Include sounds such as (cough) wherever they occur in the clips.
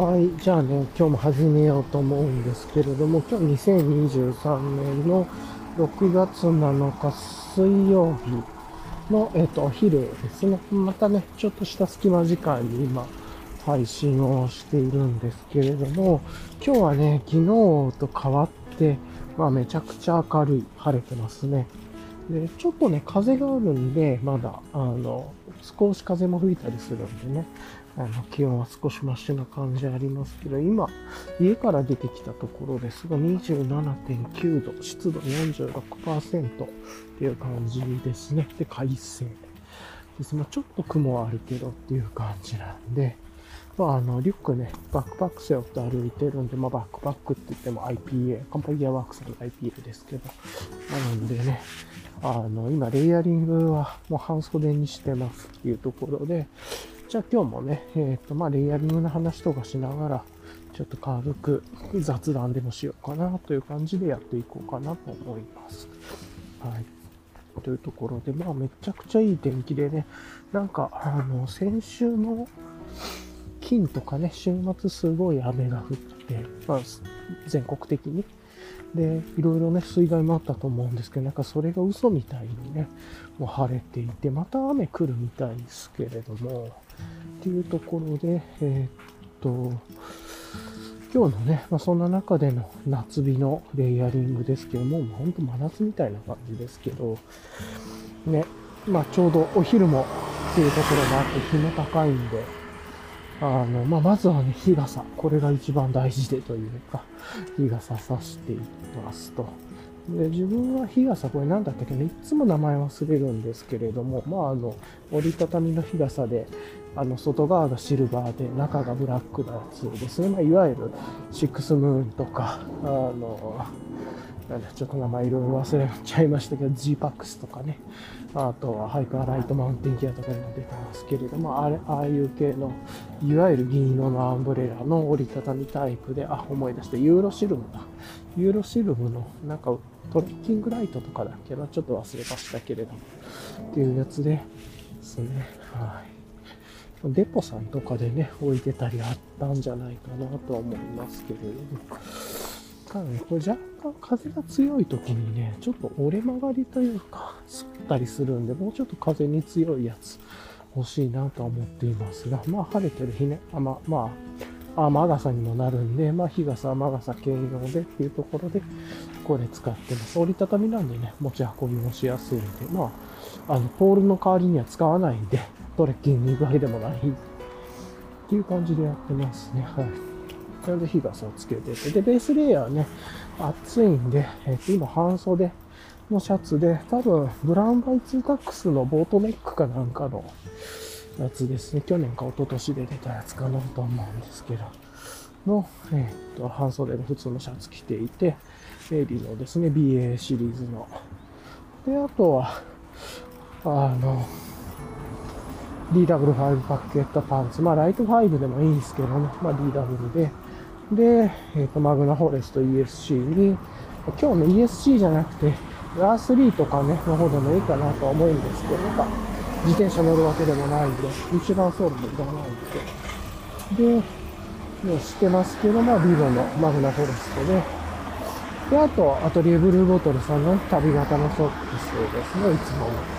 はい。じゃあね、今日も始めようと思うんですけれども、今日2023年の6月7日水曜日の、えっ、と、お昼ですね。またね、ちょっとした隙間時間に今、配信をしているんですけれども、今日はね、昨日と変わって、まあめちゃくちゃ明るい、晴れてますね。で、ちょっとね、風があるんで、まだ、あの、少し風も吹いたりするんでね、あの、気温は少しマシな感じありますけど、今、家から出てきたところですが、27.9度、湿度46%っていう感じですね。で、快晴です。まあ、ちょっと雲はあるけどっていう感じなんで、まあ、あの、リュックね、バックパック背負って歩いてるんで、まあ、バックパックって言っても IPA、カンパイアワークスの IPA ですけど、なのでね、あの、今、レイヤリングはもう半袖にしてますっていうところで、じゃあ今日もね、えっ、ー、と、まあ、レイヤリングの話とかしながら、ちょっと軽く雑談でもしようかなという感じでやっていこうかなと思います。はい。というところで、まあ、めちゃくちゃいい天気でね、なんか、あの、先週の金とかね、週末すごい雨が降って、まあ、全国的にで、いろいろね、水害もあったと思うんですけど、なんかそれが嘘みたいにね、もう晴れていて、また雨来るみたいですけれども、っていうところで、えー、っと、今日のね、まあ、そんな中での夏日のレイヤリングですけども、ほんと真夏みたいな感じですけど、ね、まあちょうどお昼もっていうところもあって日も高いんで、あの、まあ、まずはね、日傘。これが一番大事でというか、日傘さしていきますと。で、自分は日傘、これ何だったっけね、いつも名前忘れるんですけれども、まあ、あの、折りたたみの日傘で、あの、外側がシルバーで、中がブラックなやつですね。まあ、いわゆる、シックスムーンとか、あの、なんだ、ちょっと名前いろいろ忘れちゃいましたけど、G-PAX とかね、あとはハイパーライトマウンテンギアとかにも出てますけれども、あれ、ああいう系の、いわゆる銀色のアンブレラの折りたたみタイプで、あ、思い出して、ユーロシルムだ。ユーロシルムの、なんか、トレッキングライトとかだっけな、ちょっと忘れましたけれども、っていうやつでですね、はい。デポさんとかでね、置いてたりあったんじゃないかなとは思いますけれども、ただね、これ若干風が強い時にね、ちょっと折れ曲がりというか、すったりするんで、もうちょっと風に強いやつ欲しいなとは思っていますが、まあ晴れてる日ね、あままあ、雨傘にもなるんで、まあ日傘、雨傘兼用でっていうところで、これ使ってます。折りたたみなんでね、持ち運びもしやすいんで、まあ、あの、ポールの代わりには使わないんで、トレッキングに行くわけでもないっていう感じでやってますね。はい。それで日傘をつけてて、で、ベースレイヤーね、暑いんで、えっ、と、今半袖のシャツで、多分、ブラウンバイツータックスのボートネックかなんかのやつですね。去年か一昨年で出たやつかなと思うんですけど、の、えっ、と、半袖の普通のシャツ着ていて、エリのですね、BA シリーズの。で、あとは、あの、DW5 パッケットパンツ。まあ、ライト5でもいいんですけどね。まあ、DW で。で、えっ、ー、と、マグナフォレスト ESC に、今日ね、ESC じゃなくて、R3 とかね、の方でもいいかなと思うんですけど、なんか、自転車乗るわけでもないんで、一番ソールもいらないんで。で、もうしてますけど、まあ、ビボのマグナフォレストで、で、あと、アトリエブルーボトルさんの旅型のソックスですね、いつもの。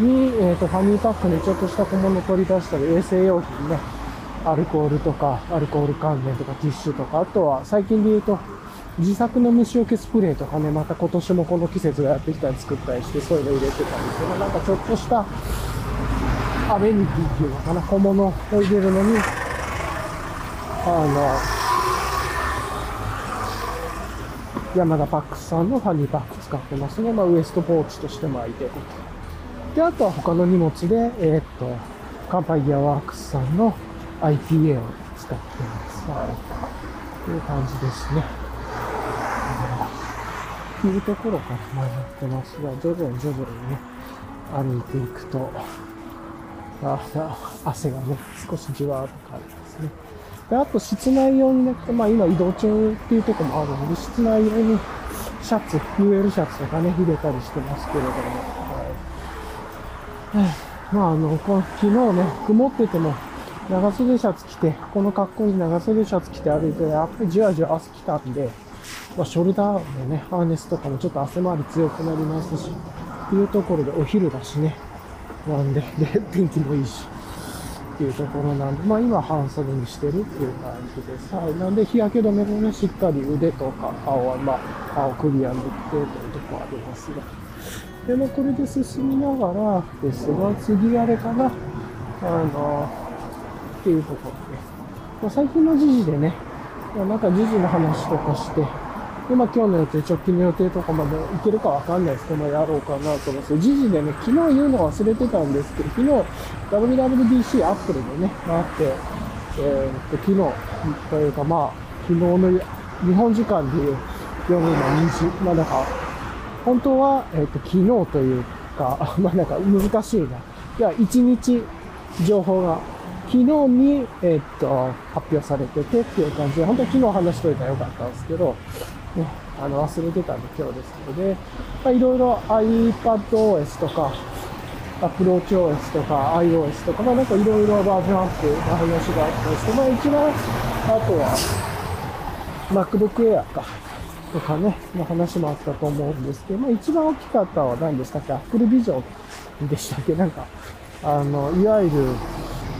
に、えっ、ー、と、ファミーパックにちょっとした小物取り出したり、衛生用品ね、アルコールとか、アルコール関連とか、ティッシュとか、あとは最近で言うと、自作の虫除けスプレーとかね、また今年もこの季節がやってきたり作ったりして、そういうの入れてたりして、なんかちょっとしたアメニティっていうのかな、小物を入れるのに、あの、山田パックスさんのファニーパック使ってますね。まあ、ウエストポーチとしても空いてる。で、あとは他の荷物で、えー、っと、カンパイギアワークスさんの IPA を使ってます。はい。という感じですね。というところから迷ってますが、徐々に徐々にね、歩いていくと、汗がね、少しじわーっと感じますね。で、あと室内用にね、まあ今移動中っていうとこもあるんで、室内用にシャツ、UL シャツとかね、入れたりしてますけれども、はい。まああの、昨日ね、曇ってても、長袖シャツ着て、この格好に長袖シャツ着て歩いて、やっぱりじわじわ汗きたんで、まあ、ショルダーのね、ハーネスとかもちょっと汗回り強くなりますし、っていうところでお昼だしね、なんで、で、天気もいいし、っていうところなんで、まあ今半袖にしてるっていう感じです。はい。なんで日焼け止めもね、しっかり腕とか顔は、まあ、顔首は塗ってというとこありますが。でもこれで進みながらですが、次あれかな、あの、っていうところで。まあ、最近の時事でね、ま、なんか時事の話とかして、で、まあ今日の予定、直近の予定とかまで行けるかわかんないですけど、まあやろうかなと思って、時事でね、昨日言うの忘れてたんですけど、昨日 WWDC アップルでね、まあって、えー、っと、昨日というかまあ、昨日の日本時間でいう夜の2時、まあなんか、本当は、えー、っと、昨日というか、まあなんか難しいな。いや、1日情報が昨日に、えー、っと、発表されててっていう感じで、本当は昨日話しといたらよかったんですけど、ね、あの、忘れてたんで今日ですので、ま、いろいろ iPadOS とか、AppleWatchOS とか iOS とか、まあなんかいろいろバージョンアップの話があったりして、まあ一番、あとは、MacBook Air か、とかね、の話もあったと思うんですけど、まあ一番大きかったのは何でしたっけ ?Apple Vision でしたっけ？なんか、あの、いわゆる、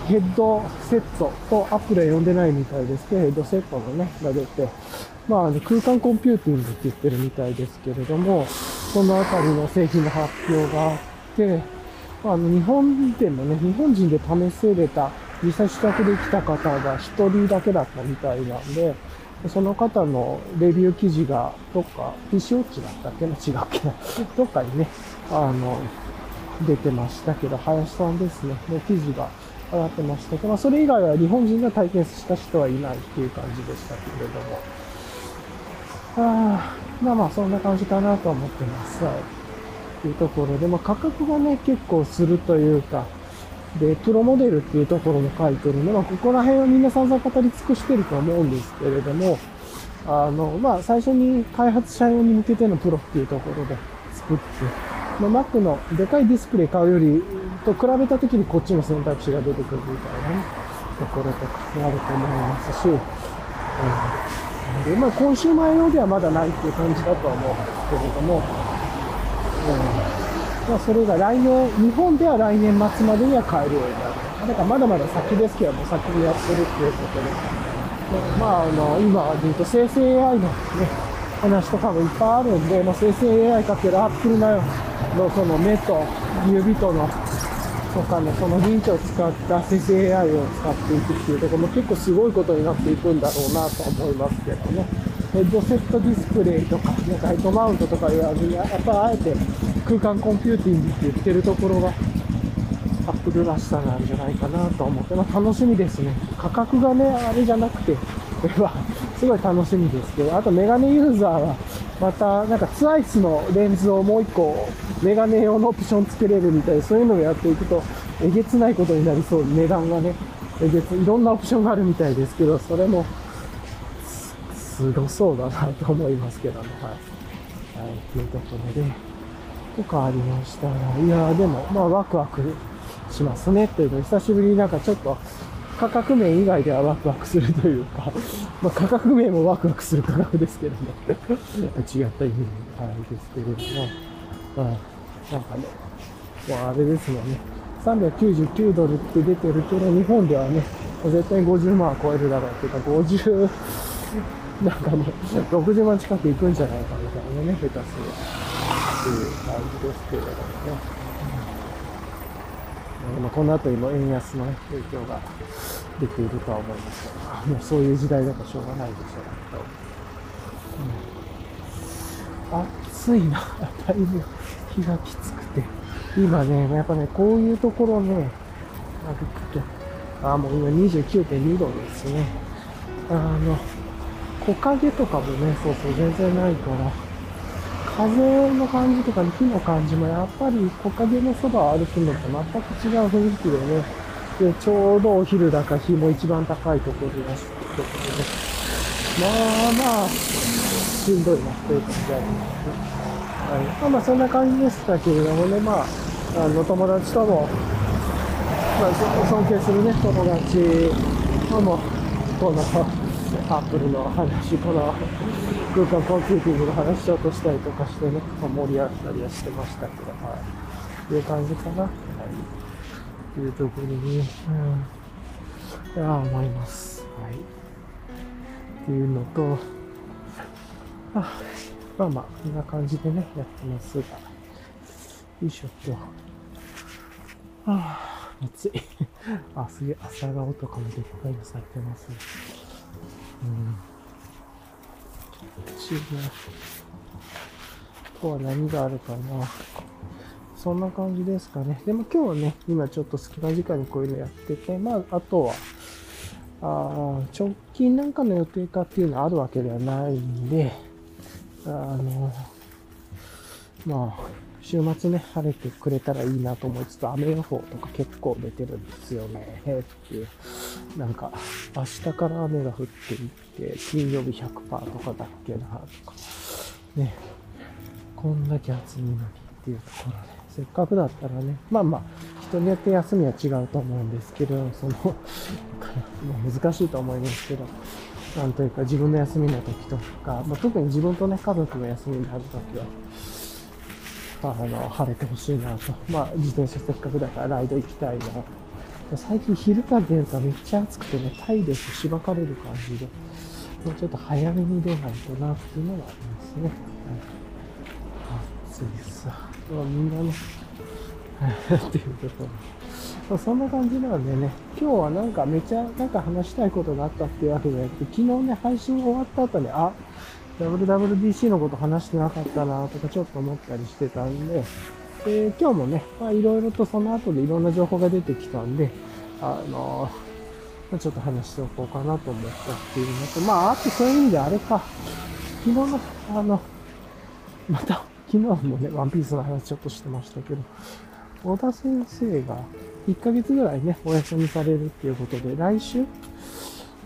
ヘッドセットとアップルは呼んでないみたいですけど、ヘッドセットのね、が出て、まあ、空間コンピューティングって言ってるみたいですけれども、そのあたりの製品の発表があって、あの、日本でもね、日本人で試せれた、実際試着できた方が一人だけだったみたいなんで、その方のレビュー記事が、どっか、PC ウォッチだったっけな違うっけなどっかにね、あの、出てましたけど、林さんですね、の記事が上がってましたけど、まあ、それ以外は日本人が体験した人はいないっていう感じでしたけれども。あまあまあ、そんな感じかなと思ってます。はい。っていうところで、まあ、価格がね、結構するというか、で、プロモデルっていうところも書いてるので、まあ、ここら辺はみんな散々語り尽くしてると思うんですけれども、あの、まあ、最初に開発者用に向けてのプロっていうところで作って、まあ、Mac のでかいディスプレイ買うよりと比べた時にこっちの選択肢が出てくるみたいなね、ところとかあると思いますし、うんで、まあ、コンシューマー用ではまだないっていう感じだとは思うんですけれども、うんまあ、それが来年、日本では来年末までには買えるようになる。だからまだまだ先ですけども、先にやってるっていうことで、まあ、あの、今で言うと生成 AI のね、話とかもいっぱいあるんで、まあ、生成 AI かけるアップルのその目と指とのとかね、その認知を使った生成 AI を使っていくっていうところも結構すごいことになっていくんだろうなと思いますけどね。ヘッドセットディスプレイとか、なんかヘッドマウントとか言わずに、やっぱあえて空間コンピューティングって言ってるところが、アップルらしさなんじゃないかなと思って、まあ、楽しみですね。価格がね、あれじゃなくて、これはすごい楽しみですけど、あとメガネユーザーは、また、なんかツァイスのレンズをもう一個、メガネ用のオプションつけれるみたいで、そういうのをやっていくと、えげつないことになりそう。値段がね、えげつ、いろんなオプションがあるみたいですけど、それも、す、すごそうだなと思いますけどね。はい。はい、というところで、とかありましたが、いやでも、まあ、ワクワクしますね。というの久しぶりになんかちょっと、価格面以外ではワクワクするというか、(laughs) まあ、価格面もワクワクする価格ですけどね。(laughs) 違った意味はい、ですけれども、まあ、なんかね、もうあれですもんね。399ドルって出てるけど、日本ではね、絶対50万は超えるだろうっていうか、50、なんかね、60万近くいくんじゃないかみたいなね、下手する。っていう感じですけれどもね。まあ、この後にも円安の、ね、影響が出ているとは思いますが、もうそういう時代だとしょうがないでしょう、うん、暑いな、だいぶ日がきつくて、今ね、やっぱね、こういうところね、歩くと、あ、もう今29.2度ですね。あの、木陰とかもね、そうそう、全然ないから、風の感じとか、木の感じもやっぱり木陰のそばを歩くのと全く違う雰囲気でね、でちょうどお昼だか日も一番高いところですっところで、まあまあ、しんどいなという感じあります。ね。はい。まあまあそんな感じでしたけれどもね、まあ、あの友達とも、まあ、尊敬するね、友達。とも、この、アップルの話、この空間コンピューティングの話しようとしたりとかしてね、盛り上がったりはしてましたけど、はい。いう感じかな。はい。というところに、うん。いや、思います。はい。っていうのと、あまあまあ、こんな感じでね、やってますが。よいしょっと。はあ、暑い。(laughs) あ、すげえ、朝顔とかもでっかいの咲いてます。うん。不思議な。あとは何があるかな。そんな感じですかね。でも今日はね、今ちょっと隙間時間にこういうのやってて、まあ、あとは、あ直近なんかの予定かっていうのはあるわけではないんで、あの、まあ、週末ね、晴れてくれたらいいなと思いつつ、雨予報とか結構出てるんですよね。っていう。なんか、明日から雨が降っていって、金曜日100%とかだっけな、とか。ね。こんだけ暑いのにっていうところで、せっかくだったらね、まあまあ、人によって休みは違うと思うんですけど、その (laughs) 難しいと思いますけど、なんというか自分の休みの時とか、まあ、特に自分とね、家族の休みになる時は、あの、晴れてほしいなと。まあ、自転車せっかくだからライド行きたいな。最近昼から出るとめっちゃ暑くてね、体力しばかれる感じで、もうちょっと早めに出ないとなっていうのがありますね。はい、暑いさ。みんなね、っていうところ。まあ、そんな感じなんでね、今日はなんかめちゃなんか話したいことがあったっていうわけじゃなくて、昨日ね、配信終わった後に、あ、WWDC のこと話してなかったなとかちょっと思ったりしてたんで、で今日もね、まあいろいろとその後でいろんな情報が出てきたんで、あのま、ちょっと話しておこうかなと思ったっていうのと、まああとそういう意味であれか、昨日の、あの、また、昨日もね、ワンピースの話ちょっとしてましたけど、小田先生が1ヶ月ぐらいね、お休みされるっていうことで、来週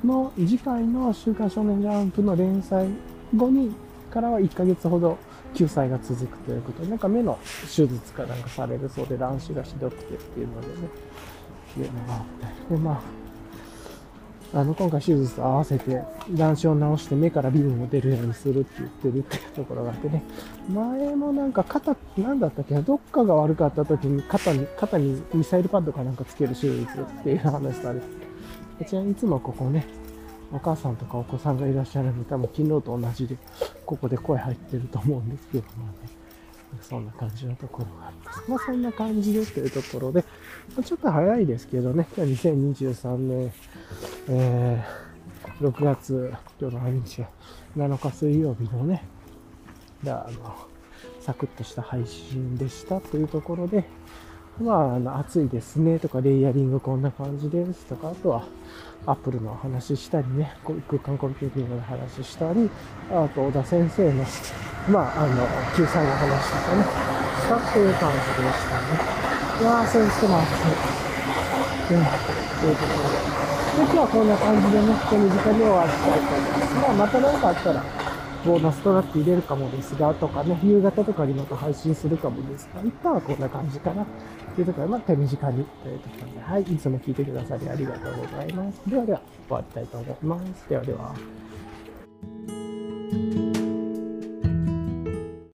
の次回の週刊少年ジャンプの連載後にからは1ヶ月ほど救済が続くということで、なんか目の手術かなんかされるそうで、乱視がひどくてっていうのでね、っていうのがあって。で、まあ、あの、今回手術と合わせて、乱視を治して目からビルも出るようにするって言ってるっていうところがあってね。前もなんか肩、なんだったっけどっかが悪かった時に肩に、肩にミサイルパッドかなんかつける手術っていう話されて。こちらいつもここね、お母さんとかお子さんがいらっしゃるので、多分昨日と同じで、ここで声入ってると思うんですけどもね。そんな感じのところがあります。まあそんな感じでというところで、ちょっと早いですけどね、今日2023年、えー、6月、今日の何日や、7日水曜日のね、あの、サクッとした配信でしたというところで、まあ、あの、暑いですねとか、レイヤリングこんな感じですとか、あとは、アップルの話したりね、空間コンピューティングの話したり、あと、小田先生の、まあ、あの、救済の話とかね、したっていう感じでしたね。いやー、そういう人もあって、うん、というころで。で、今日はこんな感じでね、手短に終わりたいと思います。まあ、また何かあったら、ボーナストラック入れるかもですが、とかね、夕方とかにまた配信するかもですが、一旦はこんな感じかな。というところで、まあ、手短にというところで、はい、いつも聞いてくださりありがとうございます。ではでは、終わりたいと思います。ではでは。